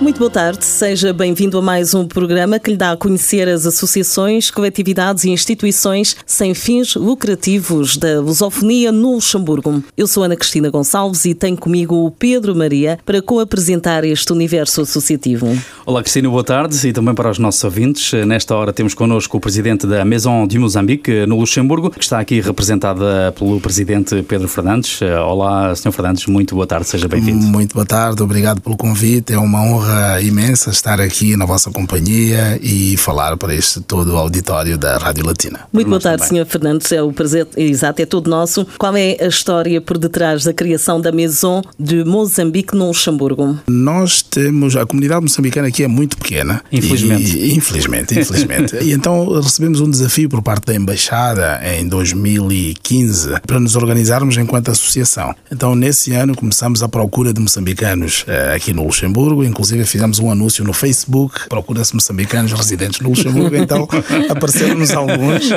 Muito boa tarde, seja bem-vindo a mais um programa que lhe dá a conhecer as associações, coletividades e instituições sem fins lucrativos da lusofonia no Luxemburgo. Eu sou Ana Cristina Gonçalves e tenho comigo o Pedro Maria para co-apresentar este universo associativo. Olá Cristina, boa tarde e também para os nossos ouvintes. Nesta hora temos connosco o presidente da Maison du Moçambique no Luxemburgo, que está aqui representada pelo presidente Pedro Fernandes. Olá, Sr. Fernandes, muito boa tarde, seja bem-vindo. Muito boa tarde, obrigado pelo convite. É uma honra honra imensa estar aqui na vossa companhia e falar para este todo o auditório da Rádio Latina. Muito boa tarde, Sr. Fernandes. É o prazer, exato, é todo nosso. Qual é a história por detrás da criação da Maison de Moçambique no Luxemburgo? Nós temos, a comunidade moçambicana aqui é muito pequena. Infelizmente. E, infelizmente, infelizmente. e então recebemos um desafio por parte da Embaixada em 2015 para nos organizarmos enquanto associação. Então, nesse ano, começamos a procura de moçambicanos eh, aqui no Luxemburgo, inclusive fizemos um anúncio no Facebook, procura-se moçambicanos residentes no Luxemburgo, então apareceram-nos alguns.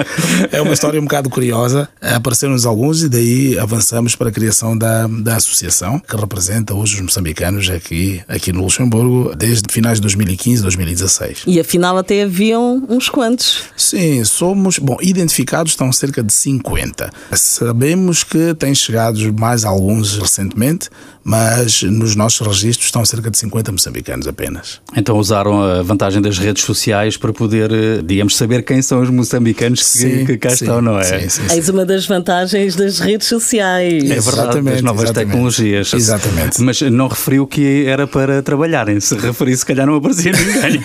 É uma história um bocado curiosa. Apareceram-nos alguns e daí avançamos para a criação da, da associação, que representa hoje os moçambicanos aqui, aqui no Luxemburgo, desde finais de 2015, 2016. E afinal até haviam uns quantos? Sim, somos, bom, identificados estão cerca de 50. Sabemos que têm chegado mais alguns recentemente, mas nos nossos registros estão cerca de 50 moçambicanos apenas. Então usaram a vantagem das redes sociais para poder, eh, digamos, saber quem são os moçambicanos que, sim, que cá sim, estão, não é? Sim, sim, Eis uma das vantagens das redes sociais. É verdade, das novas exatamente. tecnologias. Exatamente. Mas não referiu que era para trabalharem. Se referisse, se calhar não aparecia ninguém.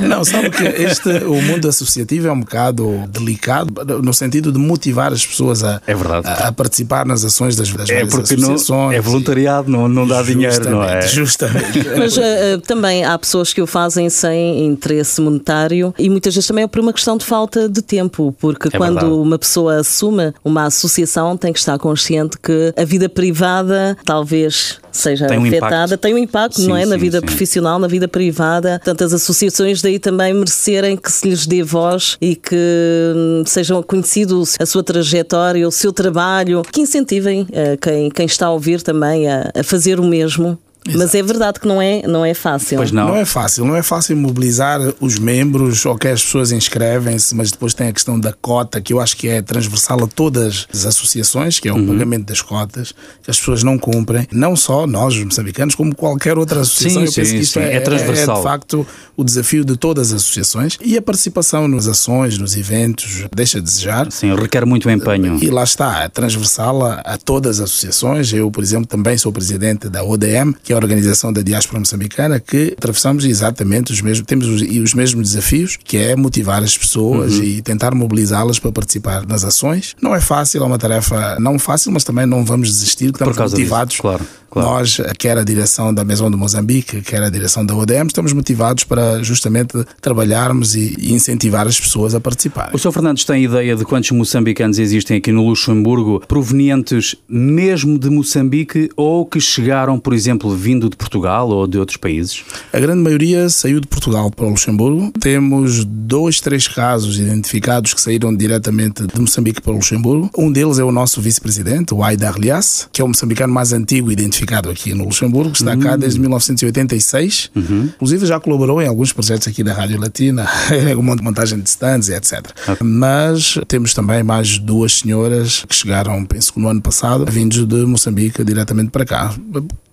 não, sabe que este, o mundo associativo é um bocado delicado no sentido de motivar as pessoas a, é verdade. a, a participar nas ações das, das é várias porque associações. Não, é voluntariado, não, não dá dinheiro, não é? Justamente. Mas uh, também há pessoas que o fazem sem interesse monetário e muitas vezes também é por uma questão de falta de tempo, porque é quando verdade. uma pessoa assume uma associação tem que estar consciente que a vida privada talvez seja tem um afetada, impacto. tem um impacto, sim, não é? Sim, na vida sim. profissional, na vida privada. Portanto, as associações daí também merecerem que se lhes dê voz e que hum, sejam conhecidos a sua trajetória, o seu trabalho, que incentivem uh, quem, quem está a ouvir também a, a fazer o mesmo. Exato. Mas é verdade que não é, não é fácil. Pois não. Não é fácil, não é fácil mobilizar os membros, ok, as pessoas inscrevem-se, mas depois tem a questão da cota, que eu acho que é transversal a todas as associações, que é o Uhum. pagamento das cotas, que as pessoas não cumprem, não só nós, os moçambicanos, como qualquer outra associação. Sim, eu penso sim, que isto sim, é, é transversal. de facto o desafio de todas as associações e a participação nas ações, nos eventos, deixa a desejar. Sim, requer muito empenho. E lá está, é transversal a, a todas as associações. Eu, por exemplo, também sou presidente da ODM, que é a Organização da Diáspora Moçambicana, que atravessamos exatamente os mesmos, temos os, e os mesmos desafios, que é motivar as pessoas Uhum. e tentar mobilizá-las para participar nas ações. Não é fácil, é uma tarefa não fácil, mas também não vamos desistir, estamos causa disso, motivados. claro, claro. Nós, quer a direção da Maison de Moçambique, quer a direção da ODM, estamos motivados para justamente trabalharmos e, incentivar as pessoas a participarem. O Sr. Fernandes tem ideia de quantos moçambicanos existem aqui no Luxemburgo, provenientes mesmo de Moçambique ou que chegaram, por exemplo, vindo de Portugal ou de outros países? A grande maioria saiu de Portugal para o Luxemburgo. Temos dois, três casos identificados que saíram diretamente de Moçambique para o Luxemburgo. Um deles é o nosso vice-presidente, o Aida Arlias, que é o moçambicano mais antigo identificado aqui no Luxemburgo, que está cá desde 1986. Inclusive já colaborou em alguns projetos aqui da Rádio Latina, uma montagem de stands e etc. Mas temos também mais duas senhoras que chegaram, penso que no ano passado, vindos de Moçambique diretamente para cá.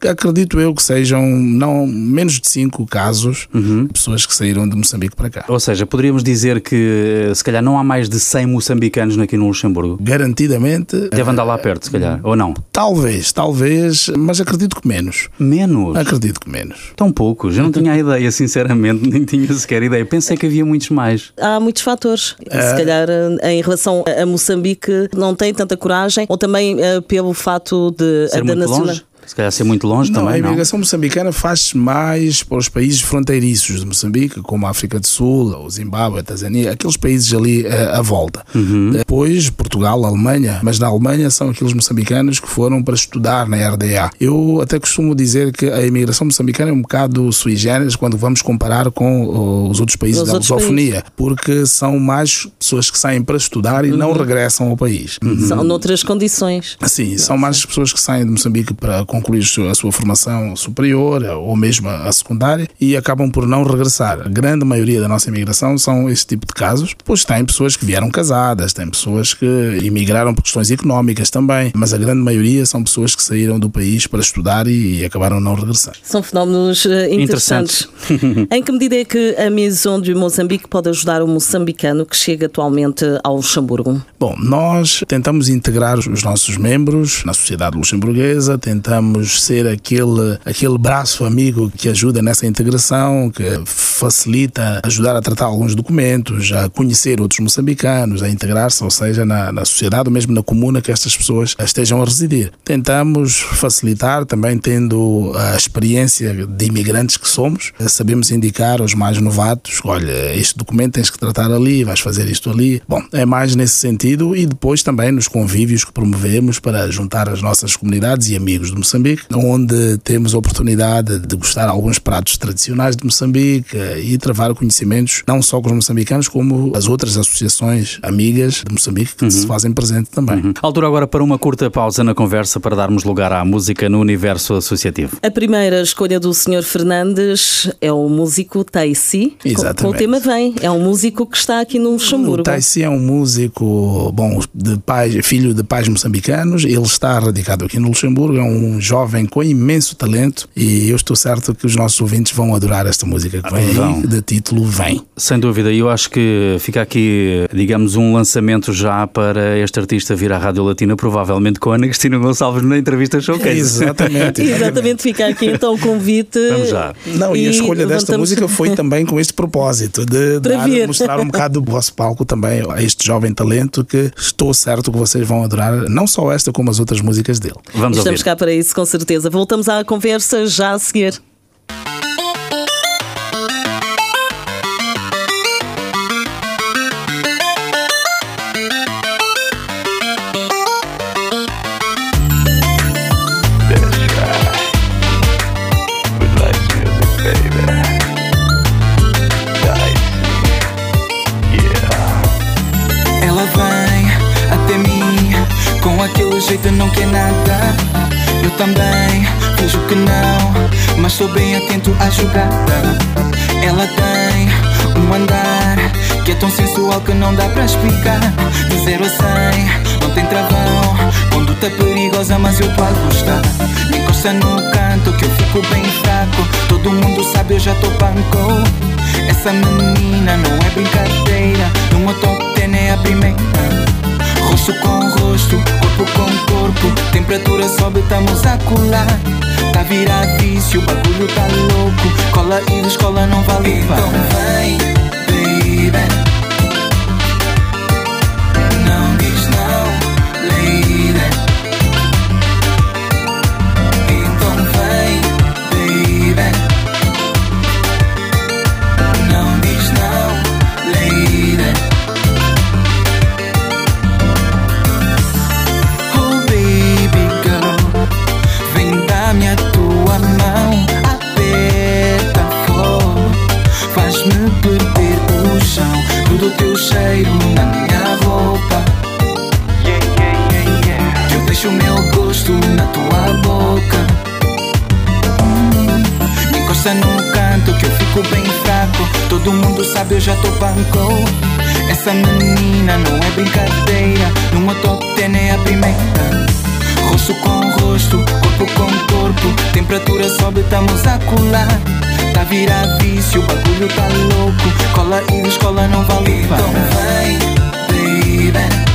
Acredito eu que sejam não menos de cinco casos de pessoas que saíram de Moçambique para cá. Ou seja, poderíamos dizer que eh, se calhar não há mais de 100 moçambicanos aqui no Luxemburgo. Garantidamente, Deve andar lá perto, se calhar, ou não? talvez, talvez, mas acredito que menos. Menos? Acredito que menos. Tão poucos. Eu não tinha a ideia, sinceramente, nem tinha sequer ideia. Pensei que havia muitos mais. Há muitos fatores. Se calhar eh, em relação a Moçambique não tem tanta coragem, ou também eh, pelo fato de Ser da muito nacional- longe? Se calhar ser muito longe não, também. A imigração não? moçambicana faz mais para os países fronteiriços de Moçambique, como a África do Sul, o Zimbábue, a Tanzânia, aqueles países ali uh, à volta. Uhum. Depois, Portugal, Alemanha, mas na Alemanha são aqueles moçambicanos que foram para estudar na RDA. Eu até costumo dizer que a imigração moçambicana é um bocado sui generis quando vamos comparar com uh, os outros países os da lusofonia, porque são mais pessoas que saem para estudar e uhum. não regressam ao país. Uhum. São noutras condições. Sim, são mais pessoas que saem de Moçambique para concluir a sua formação superior ou mesmo a secundária e acabam por não regressar. A grande maioria da nossa imigração são esse tipo de casos. Depois tem pessoas que vieram casadas, tem pessoas que imigraram por questões económicas também, mas a grande maioria são pessoas que saíram do país para estudar e acabaram não regressar. São fenómenos eh, interessantes. interessantes. em que medida é que a Maison de Moçambique pode ajudar o moçambicano que chega atualmente ao Luxemburgo? Bom, nós tentamos integrar os nossos membros na sociedade luxemburguesa, tentamos ser aquele, aquele braço amigo que ajuda nessa integração, que facilita ajudar a tratar alguns documentos, a conhecer outros moçambicanos, a integrar-se, ou seja, na, na sociedade ou mesmo na comuna que estas pessoas estejam a residir. Tentamos facilitar também tendo a experiência de imigrantes que somos, sabemos indicar aos mais novatos, olha, este documento tens que tratar ali, vais fazer isto ali. Bom, é mais nesse sentido e depois também nos convívios que promovemos para juntar as nossas comunidades e amigos de Moçambique, onde temos a oportunidade de gostar alguns pratos tradicionais de Moçambique e travar conhecimentos não só com os moçambicanos, como as outras associações amigas de Moçambique que uhum. se fazem presente também. Uhum. Altura agora para uma curta pausa na conversa para darmos lugar à música no universo associativo. A primeira escolha do Sr. Fernandes é o músico Taisi. Exatamente. Com o tema Vem. É um músico que está aqui no Luxemburgo. O Taisi é um músico, bom, de pais, filho de pais moçambicanos. Ele está radicado aqui no Luxemburgo. É um jovem com imenso talento e eu estou certo que os nossos ouvintes vão adorar esta música que vem aí, de título Vem. Sem dúvida. Eu acho que fica aqui, digamos, um lançamento já para este artista vir à Rádio Latina, provavelmente com a Ana Cristina Gonçalves na entrevista Showcase. Exatamente. exatamente. Fica aqui então o convite. Vamos já. Não, e, e a escolha desta música foi também com este propósito de dar, mostrar um bocado do vosso palco também a este jovem talento que estou certo que vocês vão adorar, não só esta, como as outras músicas dele. Vamos Estamos ouvir. cá para isso, com certeza. Voltamos à conversa já a seguir. Explicar De zero a cem, não tem travão Conduta perigosa mas eu tô a gostar. Me encosta no canto que eu fico bem fraco. Todo mundo sabe eu já tô banco Essa menina não é brincadeira No meu top ten é a primeira. Rosto com rosto, corpo com corpo Temperatura sobe, estamos a colar. Tá virado vício, o bagulho tá louco. Cola e descola não vale Então vem, baby já tô banco. Essa menina não é brincadeira. No meu top ten é a primeira Rosto com rosto, corpo com corpo. Temperatura sobe, estamos a colar. Tá virado vício, o bagulho tá louco. Cola e descola não vale Então vem, baby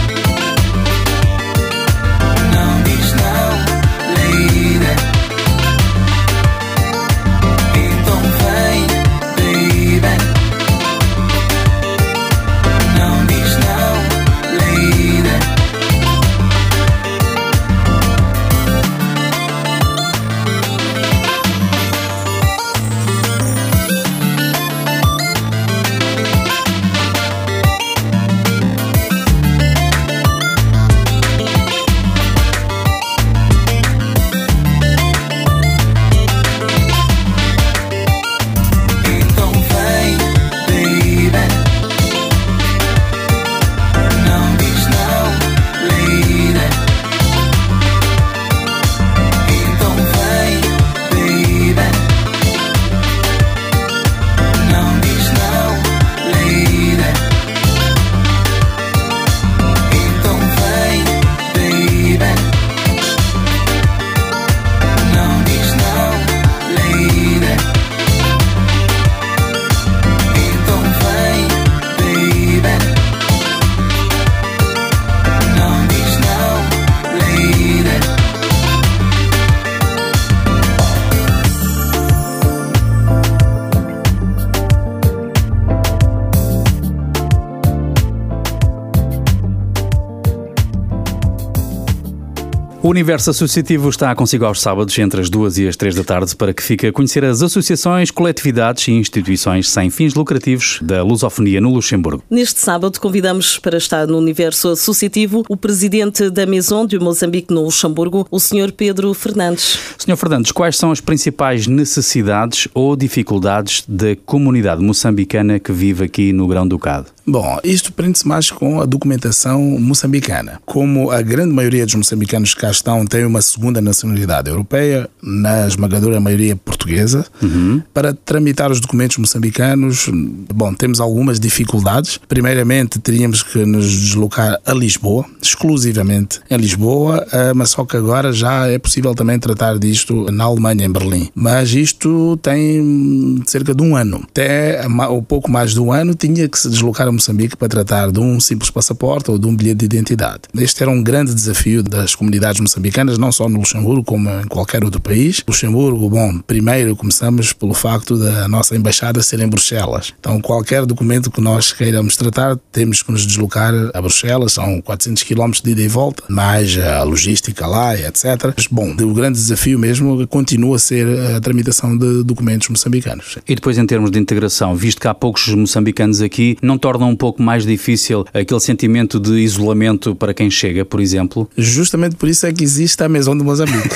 O Universo Associativo está consigo aos sábados entre as duas e as três da tarde para que fique a conhecer as associações, coletividades e instituições sem fins lucrativos da lusofonia no Luxemburgo. Neste sábado convidamos para estar no Universo Associativo o presidente da Maison de Moçambique no Luxemburgo, o Sr. Pedro Fernandes. Sr. Fernandes, quais são as principais necessidades ou dificuldades da comunidade moçambicana que vive aqui no Grão-Ducado? Bom, isto prende-se mais com a documentação moçambicana. Como a grande maioria dos moçambicanos que cá estão tem uma segunda nacionalidade europeia, na esmagadora maioria portuguesa, uhum. para tramitar os documentos moçambicanos, bom, temos algumas dificuldades. Primeiramente, teríamos que nos deslocar a Lisboa, exclusivamente em Lisboa, eh, mas só que agora já é possível também tratar disto na Alemanha, em Berlim. Mas isto tem cerca de um ano. Até um pouco mais de um ano tinha que se deslocar a Moçambique para tratar de um simples passaporte ou de um bilhete de identidade. Este era um grande desafio das comunidades moçambicanas, não só no Luxemburgo, como em qualquer outro país. Luxemburgo, bom, primeiro começamos pelo facto da nossa embaixada ser em Bruxelas. Então, qualquer documento que nós queiramos tratar, temos que nos deslocar a Bruxelas, são 400 km de ida e volta, mais a logística lá, etc. Mas, bom, o grande desafio mesmo continua a ser a tramitação de documentos moçambicanos. E depois, em termos de integração, visto que há poucos moçambicanos aqui, não torna torna um pouco mais difícil aquele sentimento de isolamento para quem chega, por exemplo? Justamente por isso é que existe a Maison de Moçambique.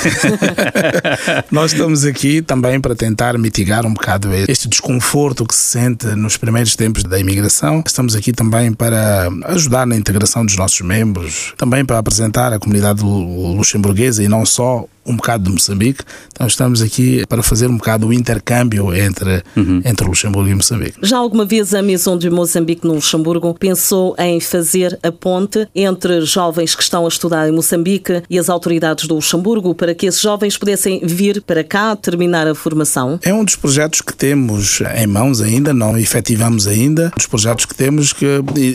Nós estamos aqui também para tentar mitigar um bocado este desconforto que se sente nos primeiros tempos da imigração. Estamos aqui também para ajudar na integração dos nossos membros, também para apresentar a comunidade luxemburguesa e não só um bocado de Moçambique. Então estamos aqui para fazer um bocado o intercâmbio entre, uhum. entre Luxemburgo e Moçambique. Já alguma vez a Maison de Moçambique no Luxemburgo pensou em fazer a ponte entre jovens que estão a estudar em Moçambique e as autoridades do Luxemburgo para que esses jovens pudessem vir para cá terminar a formação? É um dos projetos que temos em mãos ainda, não efetivamos ainda. Dos projetos que temos que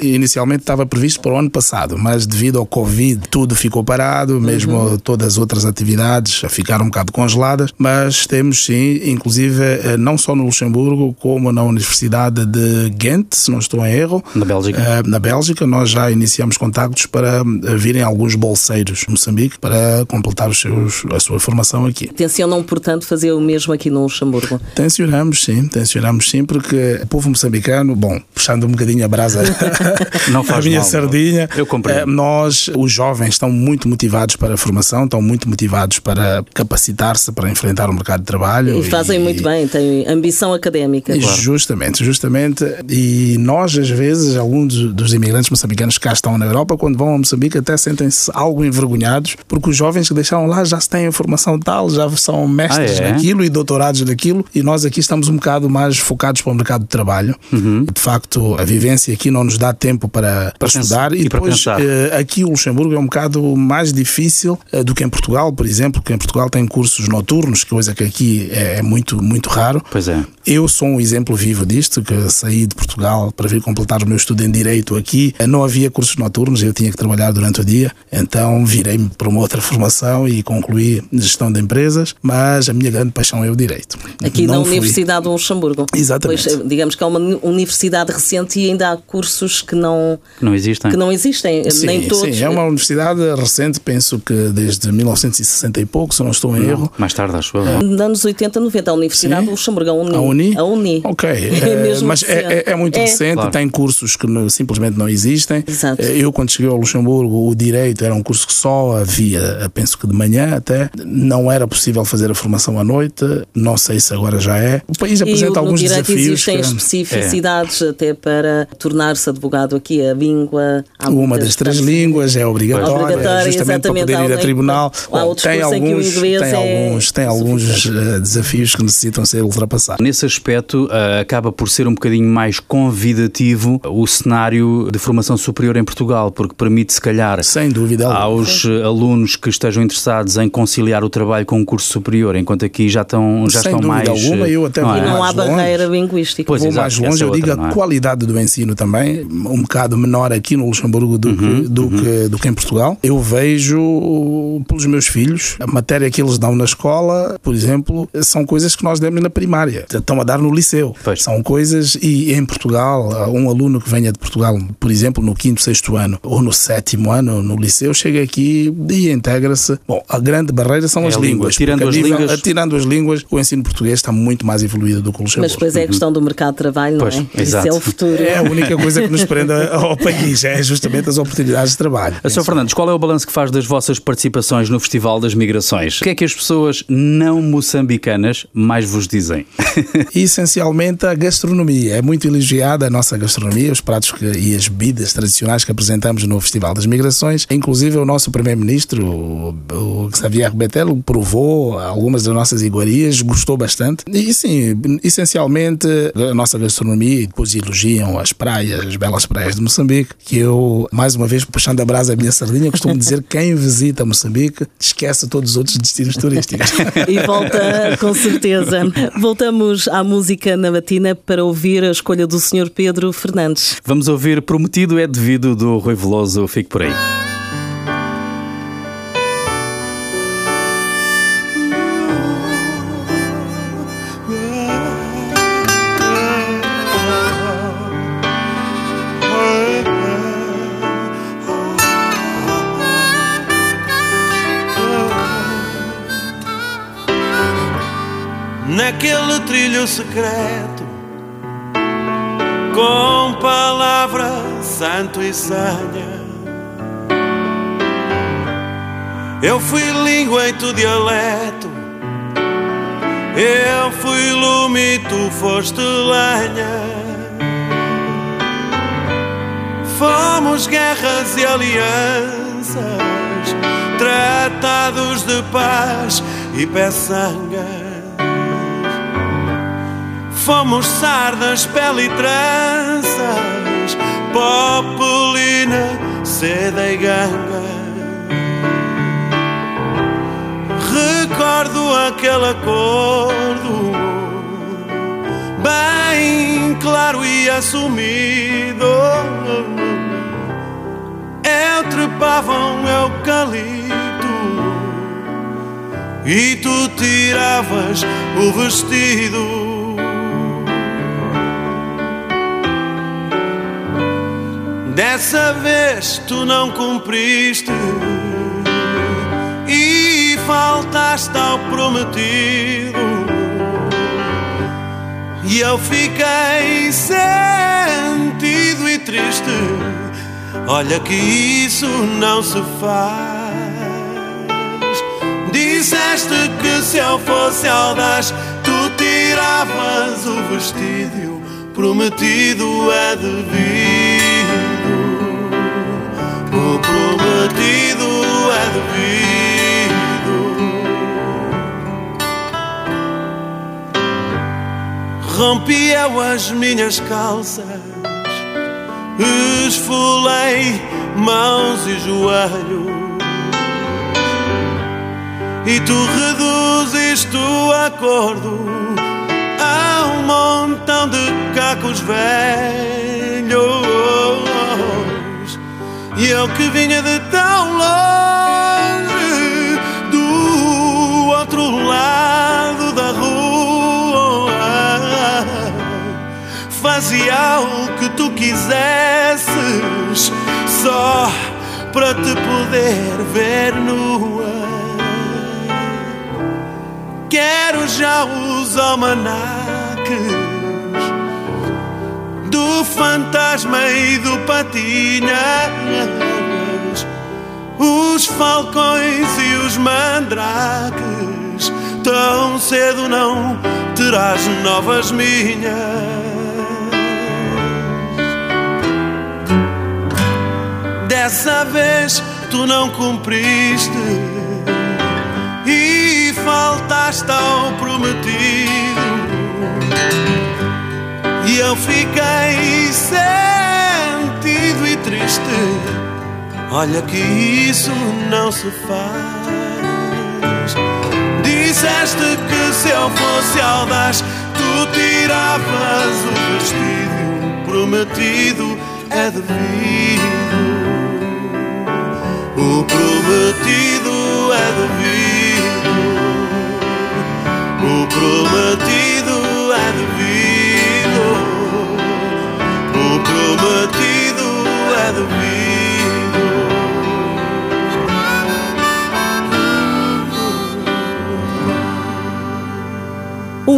inicialmente estava previsto para o ano passado, mas devido ao Covid tudo ficou parado, mesmo uhum. todas as outras atividades atividades a ficar um bocado congeladas, mas temos sim, inclusive, eh, não só no Luxemburgo, como na Universidade de Ghent, se não estou em erro. Na Bélgica. Eh, na Bélgica, nós já iniciamos contactos para eh, virem alguns bolseiros de Moçambique para completar os seus, a sua formação aqui. Tencionam, portanto, fazer o mesmo aqui no Luxemburgo? Tencionamos, sim, tencionamos sim, porque o povo moçambicano, bom, puxando um bocadinho a brasa não faz a minha mal, sardinha, eu compreendo. nós, os jovens, estão muito motivados para a formação, estão muito motivados para para capacitar-se para enfrentar o mercado de trabalho. E fazem e, muito bem, têm ambição académica. Claro. Justamente, justamente. E nós, às vezes, alguns dos imigrantes moçambicanos que cá estão na Europa, quando vão a Moçambique, até sentem-se algo envergonhados, porque os jovens que deixaram lá já têm formação tal, já são mestres ah, é? naquilo e doutorados naquilo, e nós aqui estamos um bocado mais focados para o mercado de trabalho. Uhum. De facto, a vivência aqui não nos dá tempo para, para estudar. E, e depois, eh, aqui o Luxemburgo é um bocado mais difícil eh, do que em Portugal, por exemplo, que em Portugal tem cursos noturnos, coisa que aqui é, é muito, muito raro. Pois é. Eu sou um exemplo vivo disto, que saí de Portugal para vir completar o meu estudo em Direito aqui. Não havia cursos noturnos, eu tinha que trabalhar durante o dia, então virei-me para uma outra formação e concluí gestão de empresas, mas a minha grande paixão é o Direito. Aqui Não na fui... Universidade de Luxemburgo. Exatamente. Pois, digamos que é uma universidade recente e ainda há cursos que não, não existem. Que não existem, sim, nem todos. Sim, é uma universidade recente, penso que desde 1960 e pouco, se não estou em não, erro. Mais tarde, acho eu. Nos anos 80, 90, a Universidade Sim. do Luxemburgo, a Uni. A Uni? A Uni. Ok. É, mas é, é, é, muito é. recente, claro. tem cursos que não, simplesmente não existem. Exato. Eh, eu, quando cheguei ao Luxemburgo, o Direito era um curso que só havia, penso que de manhã até. Não era possível fazer a formação à noite. Não sei se agora já é. O país apresenta e alguns desafios. Existem que... especificidades é. até para tornar-se advogado aqui. A língua. Uma das três línguas é obrigatória, obrigatória justamente para poder ir a tribunal. Bom, tem alguns, tem é alguns, tem alguns uh, desafios que necessitam ser ultrapassados. Nesse aspecto, uh, acaba por ser um bocadinho mais convidativo o cenário de formação superior em Portugal, porque permite, se calhar, Sem dúvida aos alunos que estejam interessados em conciliar o trabalho com o curso superior, enquanto aqui já estão, já Sem estão mais. Alguma, eu até não, é? não há barreira linguística. Pois, vou exato, mais longe, eu outra, digo a é? qualidade do ensino também, um bocado menor aqui no Luxemburgo do, uhum, que, do, uhum. que, do que em Portugal. Eu vejo pelos meus filhos A matéria que eles dão na escola, por exemplo, são coisas que nós demos na primária. Estão a dar no liceu. Pois. São coisas, e em Portugal, um aluno que venha de Portugal, por exemplo, no quinto, sexto ano ou no sétimo ano no liceu, chega aqui e integra-se. Bom, a grande barreira são É as línguas. Tirando as línguas- Tirando as línguas, o ensino português está muito mais evoluído do que o Luxemburgo. Mas depois é a questão do mercado de trabalho, Pois, não é? Isso exato. é o futuro. É a única coisa que nos prende ao país, é justamente as oportunidades de trabalho. A Sr. Fernandes, qual é o balanço que faz das vossas participações no Festival das Migrações? O que é que as pessoas não moçambicanas mais vos dizem? Essencialmente a gastronomia. É muito elogiada a nossa gastronomia, os pratos que- e as bebidas tradicionais que apresentamos no Festival das Migrações. Inclusive o nosso primeiro-ministro, o, o Xavier Bettel, provou algumas das nossas iguarias, gostou bastante. E sim, essencialmente a nossa gastronomia e depois elogiam as praias, as belas praias de Moçambique, que eu, mais uma vez, puxando a brasa a minha sardinha, costumo dizer que quem visita Moçambique esquece todos os outros destinos turísticos. E volta com certeza. Voltamos à música na matina para ouvir a escolha do Sr. Pedro Fernandes. Vamos ouvir Prometido é Devido do Rui Veloso. Fique por aí. Naquele trilho secreto, com palavra santo e sanha. Eu fui língua e tu dialeto, eu fui lume e tu foste lenha. Fomos guerras e alianças, tratados de paz e peçangas. Fomos sardas, pele e tranças, populina, seda e ganga. Recordo aquele acordo, bem claro e assumido. Eu trepava um eucalipto e tu tiravas o vestido. Dessa vez tu não cumpriste e faltaste ao prometido. E eu fiquei sentido e triste. Olha que isso não se faz. Disseste que se eu fosse audaz, tu tiravas o vestido. Prometido é devido. Prometido é devido. Rompi eu as minhas calças, esfolei mãos e joelhos. E tu reduziste o acordo a um montão de cacos velhos. E eu que vinha de tão longe, do outro lado da rua, fazia o que tu quisesses, só para te poder ver nua. Quero já os almanaques do fantasma e do patinhas, os falcões e os mandrakes. Tão cedo não terás novas minhas. Dessa vez tu não cumpriste e faltaste ao prometido. E eu fiquei sentido e triste. Olha que isso não se faz. Disseste que se eu fosse audaz, tu tiravas o vestido. Prometido é devido. O prometido é devido. O prometido O prometido é devido.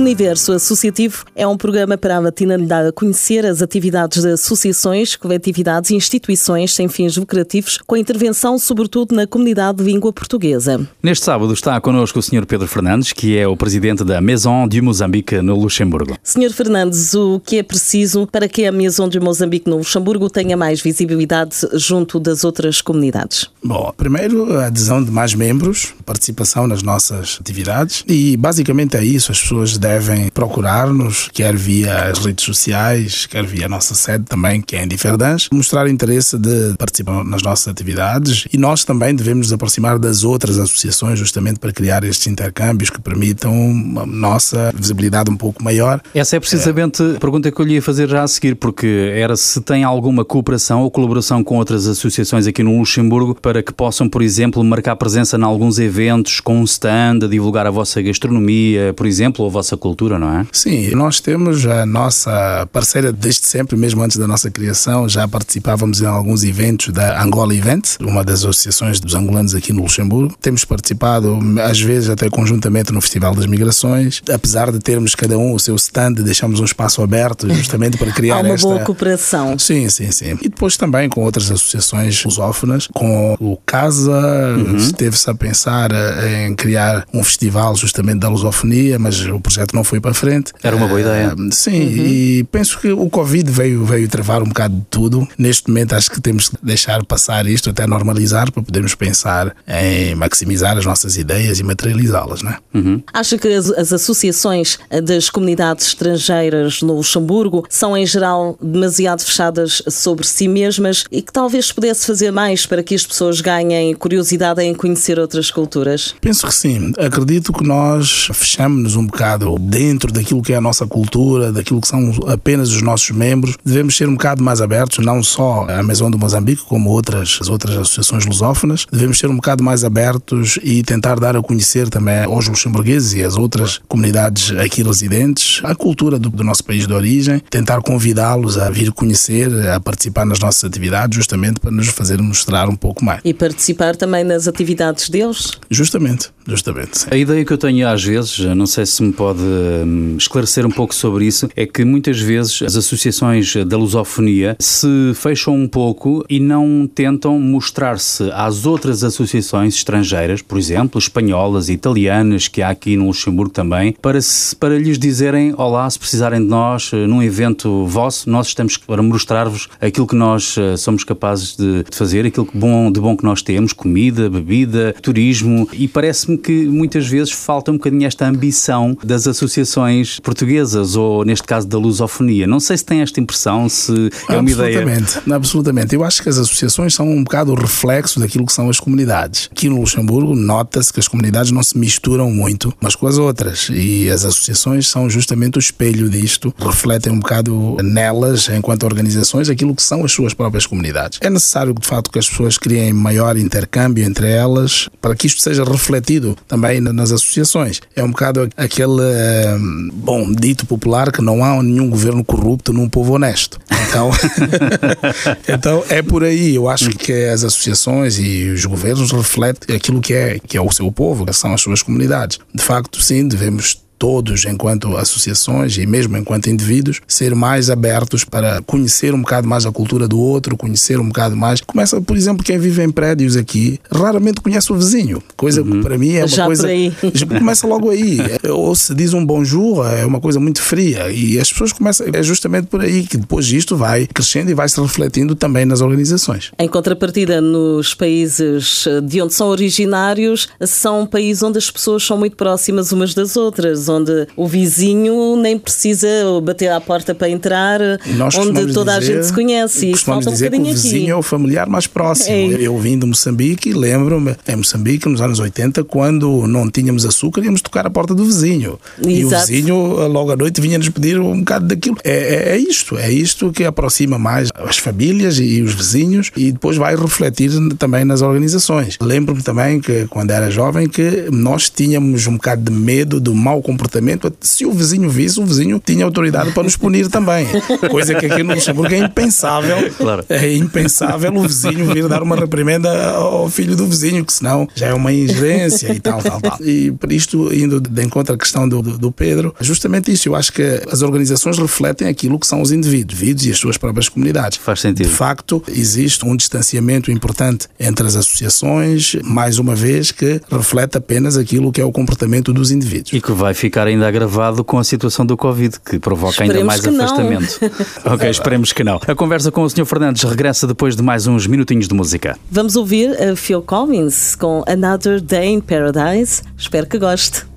Universo Associativo é um programa para a dar a conhecer as atividades de associações, coletividades e instituições sem fins lucrativos, com intervenção sobretudo na comunidade de língua portuguesa. Neste sábado está connosco o Sr. Pedro Fernandes, que é o presidente da Maison du Moçambique no Luxemburgo. Sr. Fernandes, o que é preciso para que a Maison du Moçambique no Luxemburgo tenha mais visibilidade junto das outras comunidades? Bom, primeiro a adesão de mais membros, participação nas nossas atividades e basicamente é isso. As pessoas devem procurar-nos, quer via as redes sociais, quer via a nossa sede também, que é em Diferdans, mostrar interesse de participar nas nossas atividades e nós também devemos nos aproximar das outras associações justamente para criar estes intercâmbios que permitam uma nossa visibilidade um pouco maior. Essa é precisamente a pergunta que eu lhe ia fazer já a seguir, porque era se tem alguma cooperação ou colaboração com outras associações aqui no Luxemburgo para que possam, por exemplo, marcar presença em alguns eventos com um stand a divulgar a vossa gastronomia, por exemplo, ou a vossa cultura, não é? Sim, nós temos a nossa parceira desde sempre, mesmo antes da nossa criação, já participávamos em alguns eventos da Angola Event, uma das associações dos angolanos aqui no Luxemburgo. Temos participado, às vezes, até conjuntamente no Festival das Migrações. Apesar de termos cada um o seu stand, deixamos um espaço aberto justamente para criar Há uma esta... boa cooperação. Sim, sim, sim. E depois também com outras associações lusófonas, com o CASA, Uhum. esteve-se a pensar eh, em criar um festival justamente da lusofonia, mas o projeto não foi para frente. Era uma boa ideia. Eh, Sim, e penso que o Covid veio, veio travar um bocado de tudo. Neste momento acho que temos que deixar passar isto até normalizar para podermos pensar em maximizar as nossas ideias e materializá-las, não é? Acha que as, as associações das comunidades estrangeiras no Luxemburgo são, em geral, demasiado fechadas sobre si mesmas e que talvez pudesse fazer mais para que as pessoas ganhem curiosidade em conhecer outras culturas? Penso que sim. Acredito que nós fechamos-nos um bocado dentro daquilo que é a nossa cultura, daquilo que são apenas os nossos membros. Devemos ser um bocado mais abertos, não só a Maison do Moçambique, como outras, as outras associações lusófonas. Devemos ser um bocado mais abertos e tentar dar a conhecer também aos luxemburgueses e às outras comunidades aqui residentes a cultura do, do nosso país de origem, tentar convidá-los a vir conhecer, a participar nas nossas atividades, justamente para nos fazer mostrar um pouco mais. E participar também nas atividades deles? Justamente, justamente. sim. A ideia que eu tenho às vezes, não sei se me pode hum, esclarecer um pouco sobre isso, é que muitas vezes as associações da lusofonia se fecham um pouco e não tentam mostrar-se às outras associações estrangeiras, por exemplo, espanholas, italianas, que há aqui no Luxemburgo também, para, se, para lhes dizerem: Olá, se precisarem de nós eh, num evento vosso, nós estamos para mostrar-vos aquilo que nós eh, somos capazes de, de fazer, aquilo que bom, de bom que nós temos, comida, bebida, turismo, e parece-me que muitas vezes falta um bocadinho esta ambição das associações portuguesas, ou neste caso da lusofonia. Não sei se tem esta impressão, se é uma ideia. Absolutamente, absolutamente. Eu acho que as associações são um bocado o reflexo daquilo que são as comunidades. Aqui no Luxemburgo nota-se que as comunidades não se misturam muito umas com as outras e as associações são justamente o espelho disto, refletem um bocado nelas, enquanto organizações, aquilo que são as suas próprias comunidades. É necessário, de facto, que as pessoas criem maior intercâmbio entre elas para que isto seja refletido também na- nas associações. É um bocado aquele, bom, dito popular que não há nenhum governo corrupto num povo honesto. Então, então é por aí. Eu acho que as associações e os governos refletem aquilo que é, que é o seu povo, que são as suas comunidades. De facto, sim, devemos todos, enquanto associações e mesmo enquanto indivíduos, ser mais abertos para conhecer um bocado mais a cultura do outro, conhecer um bocado mais. Começa, por exemplo, quem vive em prédios aqui, raramente conhece o vizinho, coisa que para mim é uma Já coisa. Começa logo aí. Ou se diz um bonjour, é uma coisa muito fria. E as pessoas começam. É justamente por aí que depois isto vai crescendo e vai se refletindo também nas organizações. Em contrapartida, nos países de onde são originários, são países onde as pessoas são muito próximas umas das outras, onde o vizinho nem precisa bater à porta para entrar, Nós onde toda dizer, a gente se conhece. E falta um dizer que o vizinho aqui. é o familiar mais próximo. É. Eu vim de Moçambique e lembro-me, em Moçambique, nos anos 80, quando não tínhamos açúcar, íamos tocar à porta do vizinho. E o Exato. vizinho, logo à noite, vinha-nos pedir um bocado daquilo. É, é, é isto, é isto que aproxima mais as famílias e os vizinhos e depois vai refletir também nas organizações. Lembro-me também que, quando era jovem, que nós tínhamos um bocado de medo do mau comportamento. Se o vizinho visse, o vizinho tinha autoridade para nos punir também. Coisa que aqui no Luxemburgo é impensável. Claro. É impensável o vizinho vir dar uma reprimenda ao filho do vizinho, que senão já é uma ingerência e tal, tal, tal. E por isto, indo de encontro à questão do, do, do Pedro, justamente isso. Eu acho que as organizações refletem aquilo que são os indivíduos, indivíduos e as suas próprias comunidades. Faz sentido. De facto, existe um distanciamento importante entre as associações, mais uma vez, que reflete apenas aquilo que é o comportamento dos indivíduos. E que vai ficar ainda agravado com a situação do Covid, que provoca ainda Esperemos mais que não. afastamento. ok, esperemos que não. A conversa com o Sr. Fernandes regressa depois de mais uns minutinhos de música. Vamos ouvir a Phil Collins com Another Day in Paradise. Espero que goste.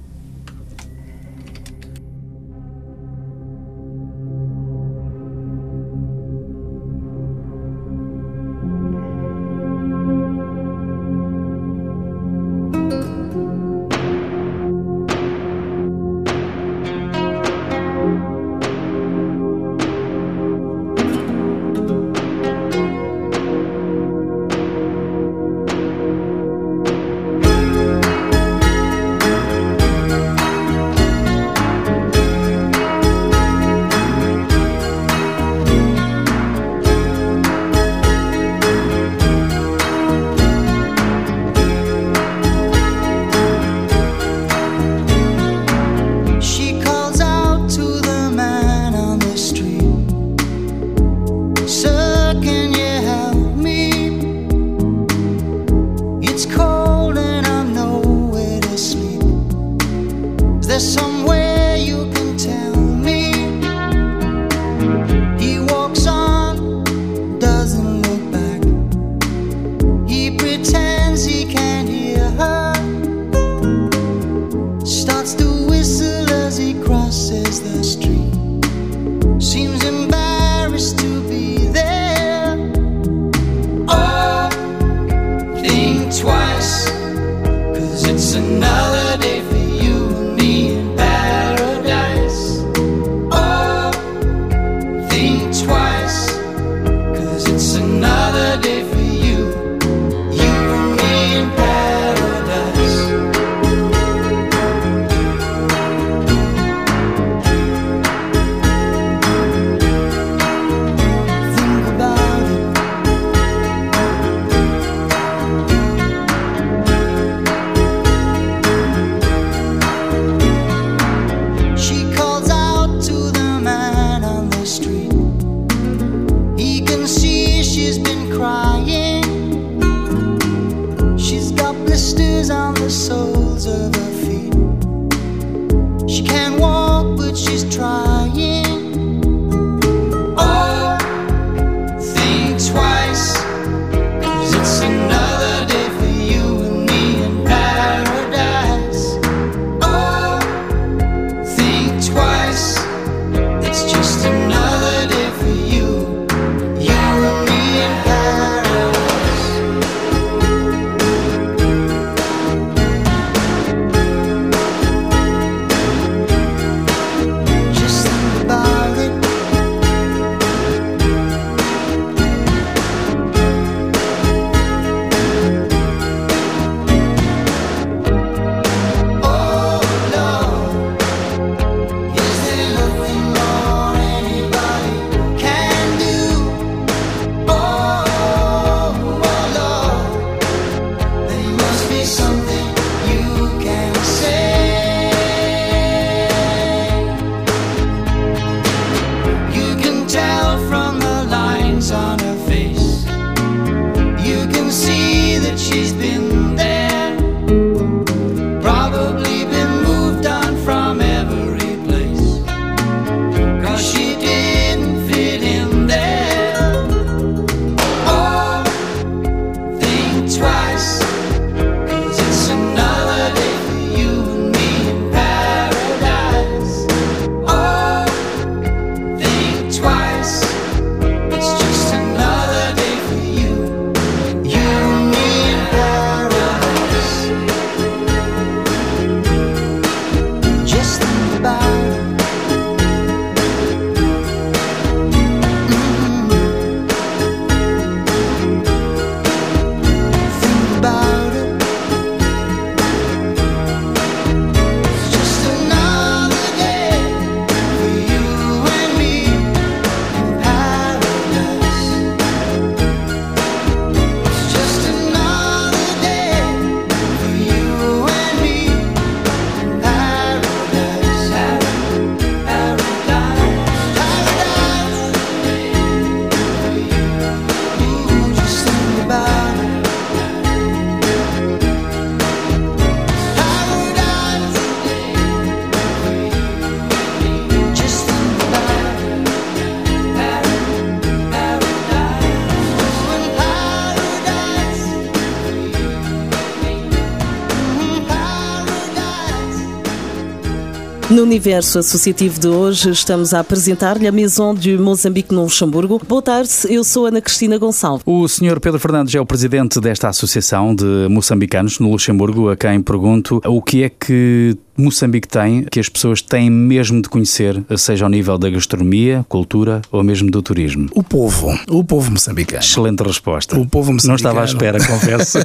No universo associativo de hoje, estamos a apresentar-lhe a Maison de Moçambique no Luxemburgo. Boa tarde, eu sou Ana Cristina Gonçalves. O senhor Pedro Fernandes é o presidente desta associação de moçambicanos no Luxemburgo, a quem pergunto o que é que Moçambique tem, que as pessoas têm mesmo de conhecer, seja ao nível da gastronomia, cultura ou mesmo do turismo? O povo, o povo moçambicano. Excelente resposta. O povo moçambicano. Não estava à espera, confesso.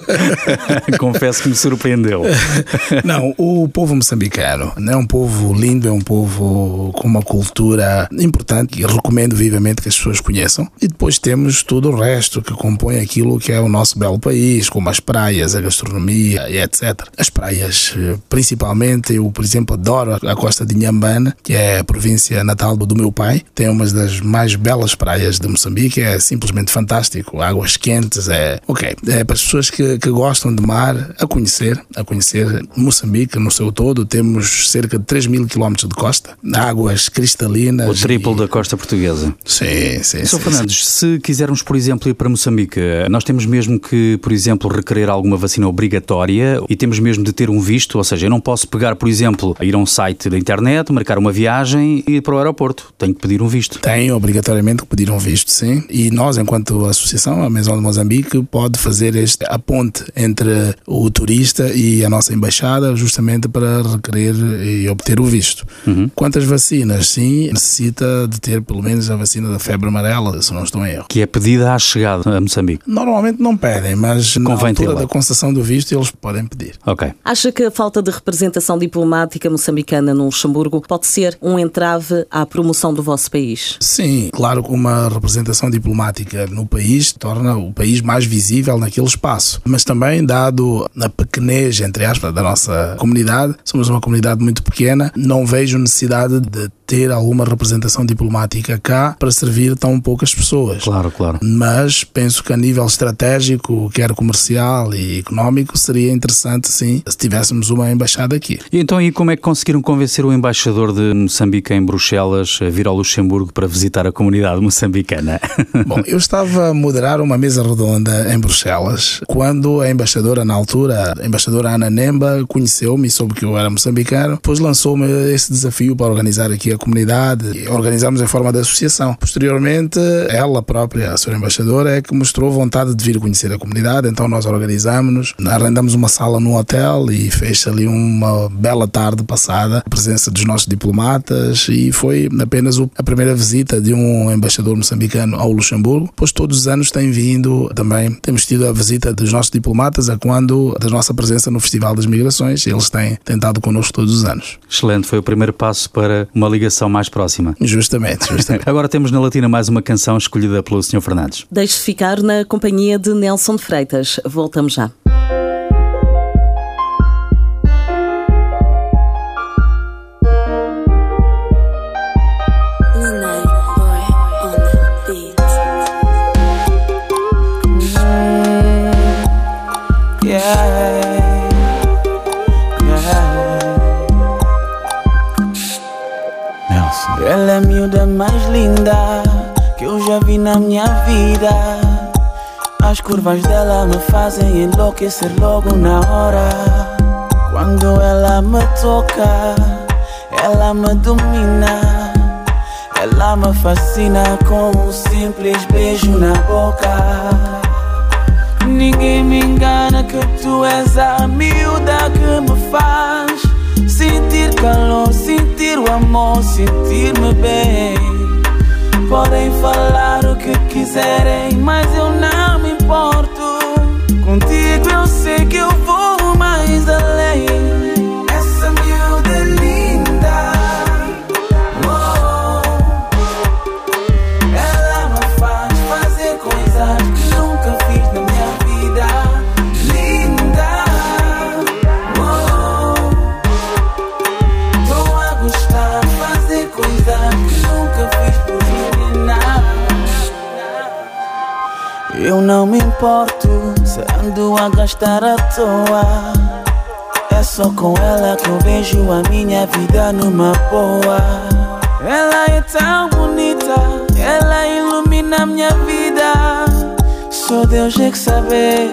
confesso que me surpreendeu. Não, o povo moçambicano é um povo lindo, é um povo com uma cultura importante e recomendo vivamente que as pessoas conheçam. E depois temos tudo o resto que compõe aquilo que é o nosso belo país, como as praias, a gastronomia e etc. As praias, eh, principalmente, eu, por exemplo, adoro a costa de Nhambana, que é a província natal do meu pai. Tem uma das mais belas praias de Moçambique, é simplesmente fantástico. Águas quentes, é. Ok. É para as pessoas que, que gostam de mar, a conhecer, a conhecer Moçambique no seu todo. Temos cerca de 3 mil quilómetros de costa, águas cristalinas. O triplo e... da costa portuguesa. Sim, sim. Sr. Fernandes, sim. se quisermos, por exemplo, ir para Moçambique, nós temos mesmo que, por exemplo, requerer alguma vacina obrigatória e temos mesmo de ter um visto, ou seja, eu não posso pegar, por exemplo, ir a um site da internet, marcar uma viagem e ir para o aeroporto. Tenho que pedir um visto. Tem obrigatoriamente que pedir um visto, sim. E nós, enquanto associação, a Maison de Moçambique, pode fazer este, a ponte entre o turista e a nossa embaixada, justamente para requerer e obter o visto. Uhum. Quantas vacinas, sim, necessita de ter pelo menos a vacina da febre amarela, se não estou em erro. Que é pedida à chegada a Moçambique? Normalmente não pedem, mas Convém na altura da concessão do visto eles podem pedir. Ok. Acha que a falta de representação diplomática moçambicana no Luxemburgo pode ser um entrave à promoção do vosso país? Sim, claro que uma representação diplomática no país torna o país mais visível naquele espaço. Mas também, dado a pequenez, entre aspas, da nossa comunidade, somos uma comunidade muito pequena, não vejo necessidade de ter alguma representação diplomática cá para servir tão poucas pessoas. Claro, claro. Mas penso que a nível estratégico, quer comercial e económico, seria interessante sim se tivéssemos uma embaixada aqui. E então, e como é que conseguiram convencer o embaixador de Moçambique em Bruxelas a vir ao Luxemburgo para visitar a comunidade moçambicana? Bom, eu estava a moderar uma mesa redonda em Bruxelas quando a embaixadora, na altura, a embaixadora Ana Nemba, conheceu-me e soube que eu era moçambicano, depois lançou-me esse desafio para organizar aqui a comunidade e organizámos em forma de associação. Posteriormente, ela própria, a senhora embaixadora, é que mostrou vontade de vir conhecer a comunidade, então nós organizámos-nos, arrendamos uma sala num hotel e fez ali uma bela tarde passada, a presença dos nossos diplomatas e foi apenas a primeira visita de um embaixador moçambicano ao Luxemburgo, pois todos os anos tem vindo também, temos tido a visita dos nossos diplomatas a quando da nossa presença no Festival das Migrações, eles têm tentado connosco todos os anos. Excelente, foi o primeiro passo para uma ligação ligação mais próxima. Justamente, justamente. Agora temos na Latina mais uma canção escolhida pelo Sr. Fernandes. Deixe ficar na companhia de Nelson de Freitas. Voltamos já. Mais linda que eu já vi na minha vida. As curvas dela me fazem enlouquecer logo na hora. Quando ela me toca, ela me domina. Ela me fascina com um simples beijo na boca. Ninguém me engana que tu és a miúda que me faz Sentir calor, sentir o amor, sentir-me bem. Podem falar o que quiserem, mas eu não me importo. Contigo boa. Ela é tão bonita, ela ilumina minha vida. Só Deus é que sabe,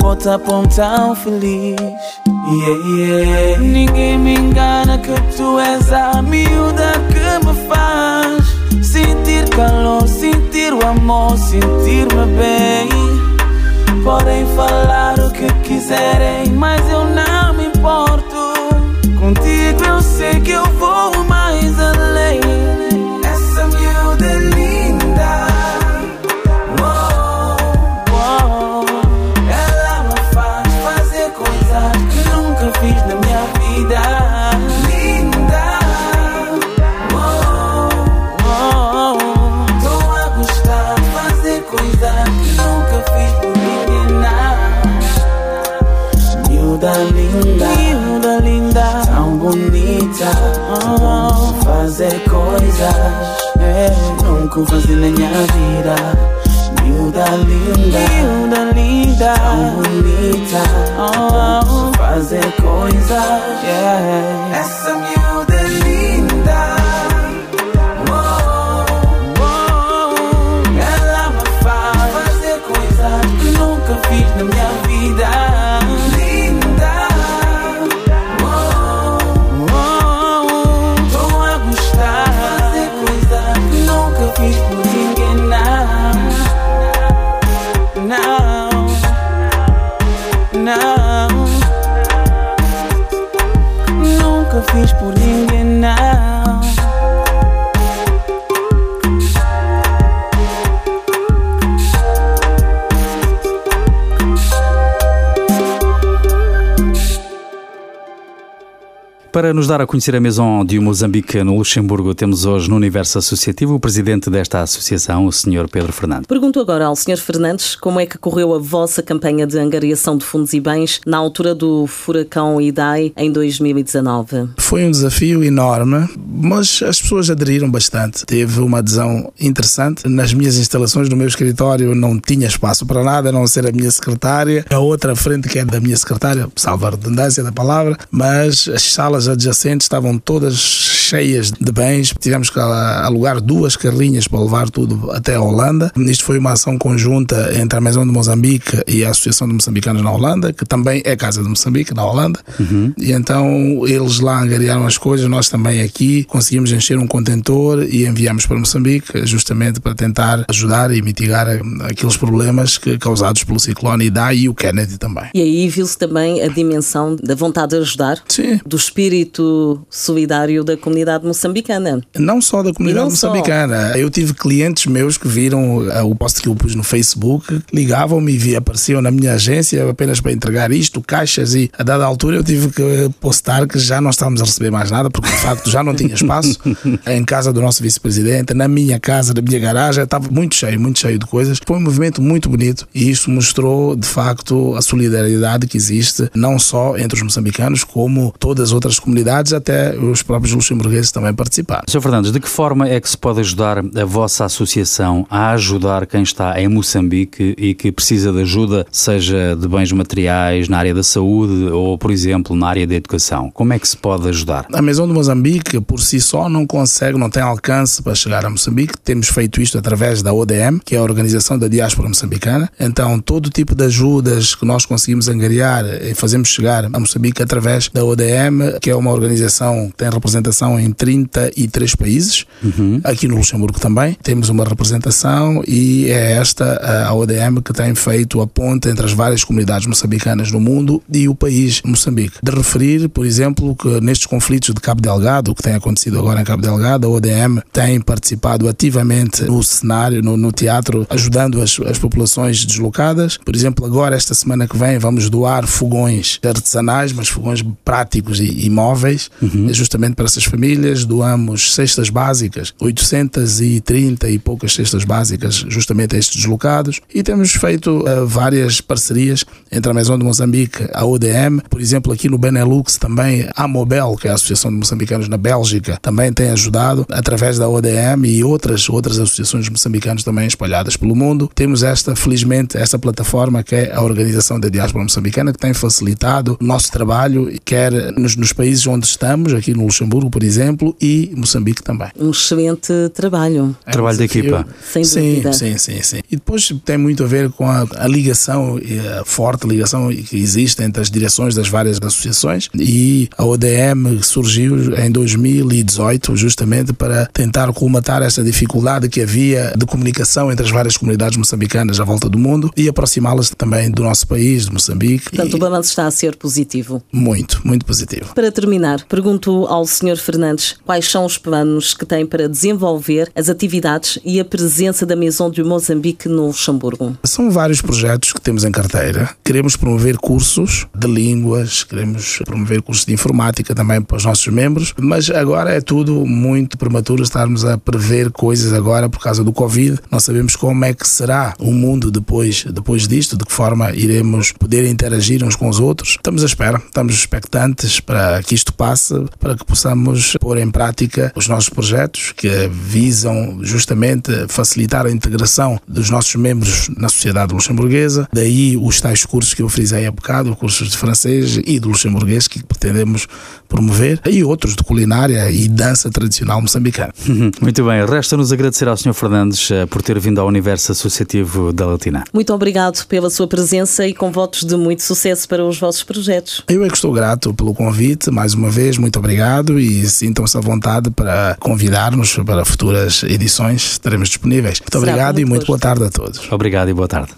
bota pão tão feliz. Yeah, yeah. Ninguém me engana que tu és a miúda que me faz sentir calor, sentir o amor, sentir-me bem. Podem falar o que quiserem, mas eu não coisas nunca fazer na minha vida. Miúda linda, miúda linda, tão bonita. Oh, fazer coisas, yeah. Para nos dar a conhecer a Maison de Moçambique no Luxemburgo, temos hoje no Universo Associativo o presidente desta associação, o Sr. Pedro Fernando. Pergunto agora ao Sr. Fernandes como é que correu a vossa campanha de angariação de fundos e bens na altura do furacão Idai em 2019. Foi um desafio enorme, mas as pessoas aderiram bastante. Teve uma adesão interessante. Nas minhas instalações, no meu escritório, não tinha espaço para nada, a não ser a minha secretária. A outra frente, que é da minha secretária, salva a redundância da palavra, mas as salas adjacentes estavam todas cheias de bens. Tivemos que alugar duas carrinhas para levar tudo até a Holanda. Isto foi uma ação conjunta entre a Maison de Moçambique e a Associação de Moçambicanos na Holanda, que também é Casa de Moçambique, na Holanda. Uhum. E então eles lá angariaram as coisas, nós também aqui conseguimos encher um contentor e enviamos para Moçambique, justamente para tentar ajudar e mitigar aqueles problemas que, causados pelo ciclone Idai e o Kennedy também. E aí viu-se também a dimensão da vontade de ajudar, Sim. do espírito solidário da comunidade moçambicana. Não só da comunidade não só. moçambicana. Eu tive clientes meus que viram uh, o post que eu pus no Facebook, ligavam-me e apareciam na minha agência apenas para entregar isto, caixas, e a dada altura eu tive que postar que já não estávamos a receber mais nada, porque de facto já não tinha espaço. em casa do nosso vice-presidente, na minha casa, na minha garagem, estava muito cheio, muito cheio de coisas. Foi um movimento muito bonito e isso mostrou de facto a solidariedade que existe, não só entre os moçambicanos, como todas as outras comunidades, até os próprios luxemburgueses também participaram. Sr. Fernandes, de que forma é que se pode ajudar a vossa associação a ajudar quem está em Moçambique e que precisa de ajuda, seja de bens materiais, na área da saúde ou, por exemplo, na área da educação? Como é que se pode ajudar? A Maison de Moçambique, por si só, não consegue, não tem alcance para chegar a Moçambique. Temos feito isto através da ODM, que é a Organização da Diáspora Moçambicana. Então, todo tipo de ajudas que nós conseguimos angariar e fazemos chegar a Moçambique através da ODM, que é uma organização que tem representação em 33 países. Aqui no Luxemburgo também temos uma representação e é esta a ODM que tem feito a ponte entre as várias comunidades moçambicanas no mundo e o país Moçambique. De referir, por exemplo, que nestes conflitos de Cabo Delgado, o que tem acontecido agora em Cabo Delgado, a ODM tem participado ativamente no cenário, no, no teatro, ajudando as, as populações deslocadas. Por exemplo, agora, esta semana que vem, vamos doar fogões artesanais, mas fogões práticos e, e móveis, justamente para essas famílias. Doamos cestas básicas, 830 e poucas cestas básicas, justamente a estes deslocados. E temos feito eh, várias parcerias entre a Maison de Moçambique, a ODM, por exemplo, aqui no Benelux também, a Mobel, que é a Associação de Moçambicanos na Bélgica, também tem ajudado através da ODM e outras, outras associações de moçambicanos também espalhadas pelo mundo. Temos esta, felizmente, esta plataforma que é a Organização da Diáspora Moçambicana, que tem facilitado o nosso trabalho, quer nos, nos países onde estamos, aqui no Luxemburgo, por exemplo, exemplo, e Moçambique também. Um excelente trabalho. É Trabalho um desafio. equipa. Sem sim, dúvida. sim, sim, sim. E depois tem muito a ver com a, a ligação, a forte ligação que existe entre as direções das várias associações e a ODM surgiu em 2018 justamente para tentar colmatar esta dificuldade que havia de comunicação entre as várias comunidades moçambicanas à volta do mundo e aproximá-las também do nosso país, de Moçambique. Portanto, E o balanço está a ser positivo. muito, muito positivo. Para terminar, pergunto ao Sr. Fernandes quais são os planos que tem para desenvolver as atividades e a presença da Maison du Moçambique no Luxemburgo. São vários projetos que temos em carteira. Queremos promover cursos de línguas, queremos promover cursos de informática também para os nossos membros, mas agora é tudo muito prematuro estarmos a prever coisas agora por causa do Covid. Não sabemos como é que será o mundo depois, depois disto, de que forma iremos poder interagir uns com os outros. Estamos à espera, estamos expectantes para que isto passe, para que possamos pôr em prática os nossos projetos que visam justamente facilitar a integração dos nossos membros na sociedade luxemburguesa. Daí os tais cursos que eu frisei há bocado, cursos de francês e de luxemburguês que pretendemos promover, e outros de culinária e dança tradicional moçambicana. Muito bem, resta-nos agradecer ao Sr. Fernandes eh, por ter vindo ao universo associativo da Latina. Muito obrigado pela sua presença e com votos de muito sucesso para os vossos projetos. Eu é que estou grato pelo convite, mais uma vez, muito obrigado e sintam-se à vontade para convidar-nos para futuras edições, estaremos disponíveis. Muito Será obrigado com e muito muito boa gosto. tarde a todos. Obrigado e boa tarde.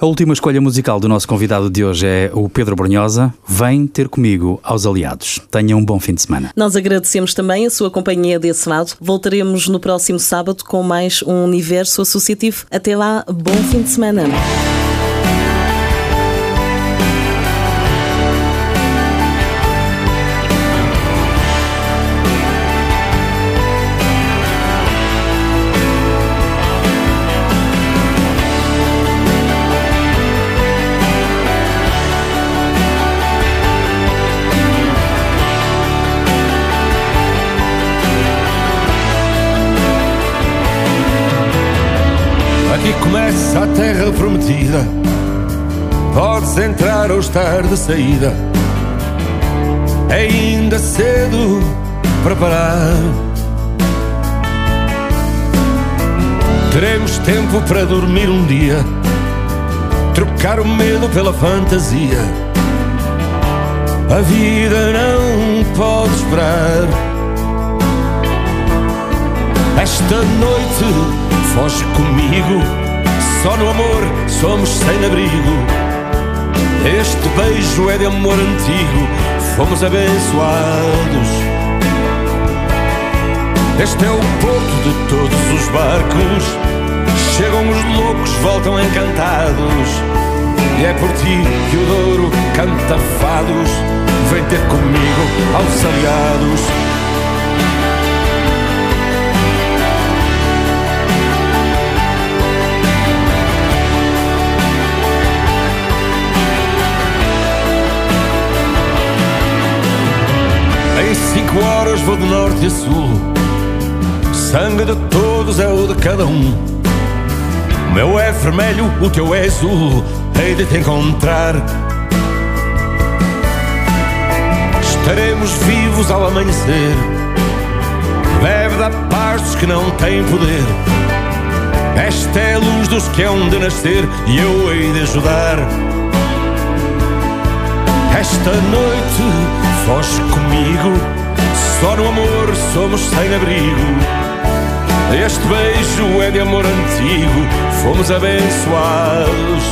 A última escolha musical do nosso convidado de hoje é o Pedro Brunhosa. Vem ter comigo aos aliados. Tenha um bom fim de semana. Nós agradecemos também a sua companhia desse lado. Voltaremos no próximo sábado com mais um universo associativo. Até lá, bom fim de semana. Prometida. Podes entrar ou estar de saída. É ainda cedo para parar. Teremos tempo para dormir um dia. Trocar o medo pela fantasia. A vida não pode esperar. Esta noite foge comigo. Só no amor somos sem abrigo. Este beijo é de amor antigo. Fomos abençoados. Este é o porto de todos os barcos. Chegam os loucos, voltam encantados. E é por ti que o Douro canta fados. Vem ter comigo aos aliados. Cinco horas vou de norte a sul. Sangue de todos é o de cada um. O meu é vermelho, o teu é azul. Hei de te encontrar. Estaremos vivos ao amanhecer. Bebe da paz dos que não têm poder. Esta é a luz dos que hão de nascer e eu hei de ajudar. Esta noite foge comigo. Só no amor somos sem abrigo. Este beijo é de amor antigo. Fomos abençoados.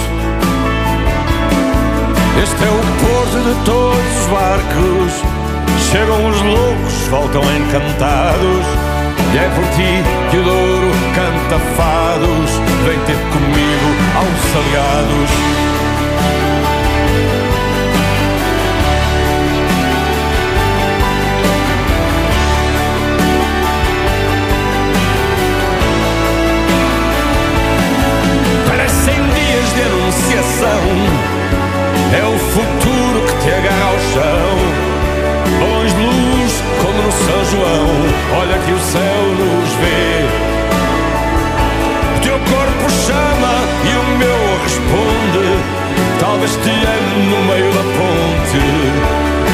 Este é o porto de todos os barcos. Chegam os loucos, voltam encantados. E é por ti que o Douro canta fados. Vem ter comigo aos aliados. É o futuro que te agarra ao chão. Bons luz como no São João. Olha que o céu nos vê. O teu corpo chama e o meu responde. Talvez te ame no meio da ponte.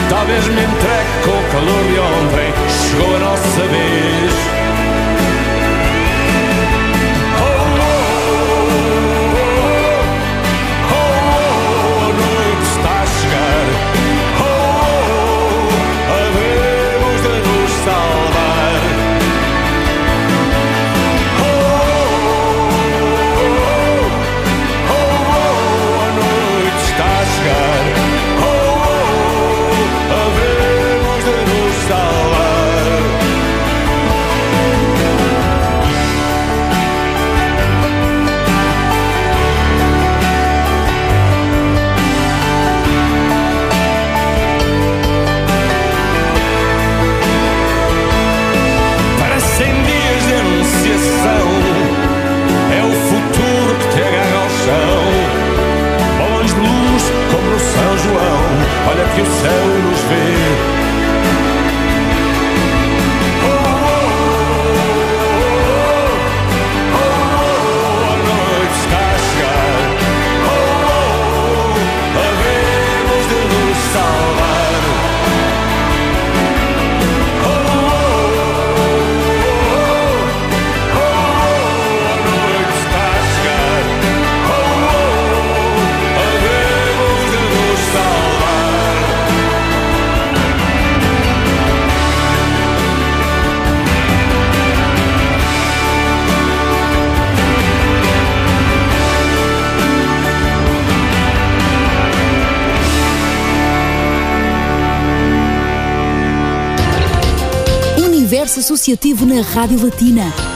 Talvez me entregue com o calor de ontem. Chegou a nossa vez. Associativo na Rádio Latina.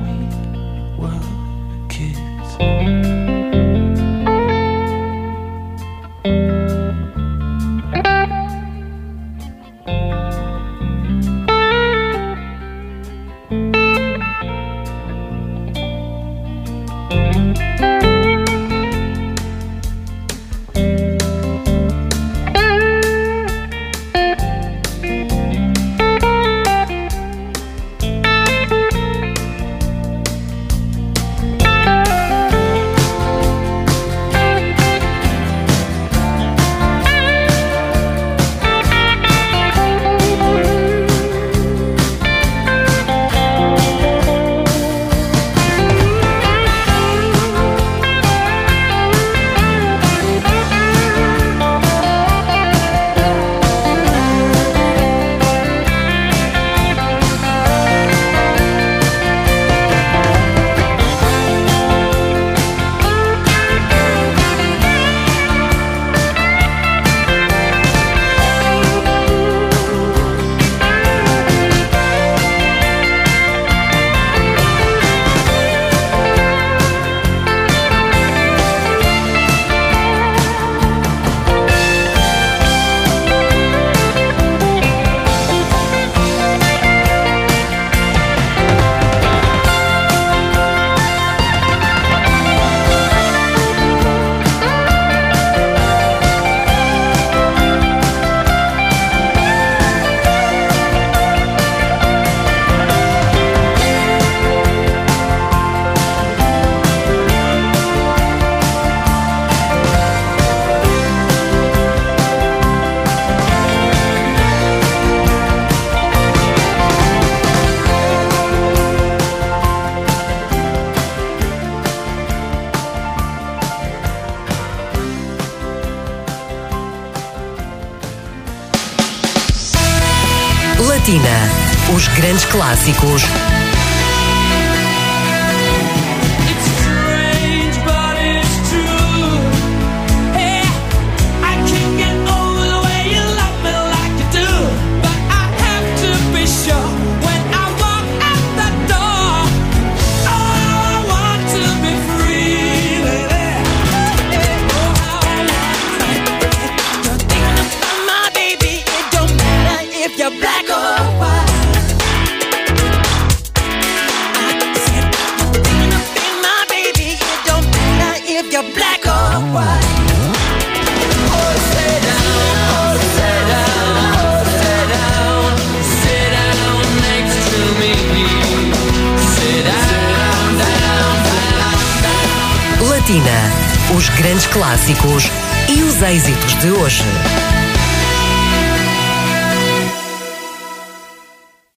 clássicos. clássicos e os êxitos de hoje.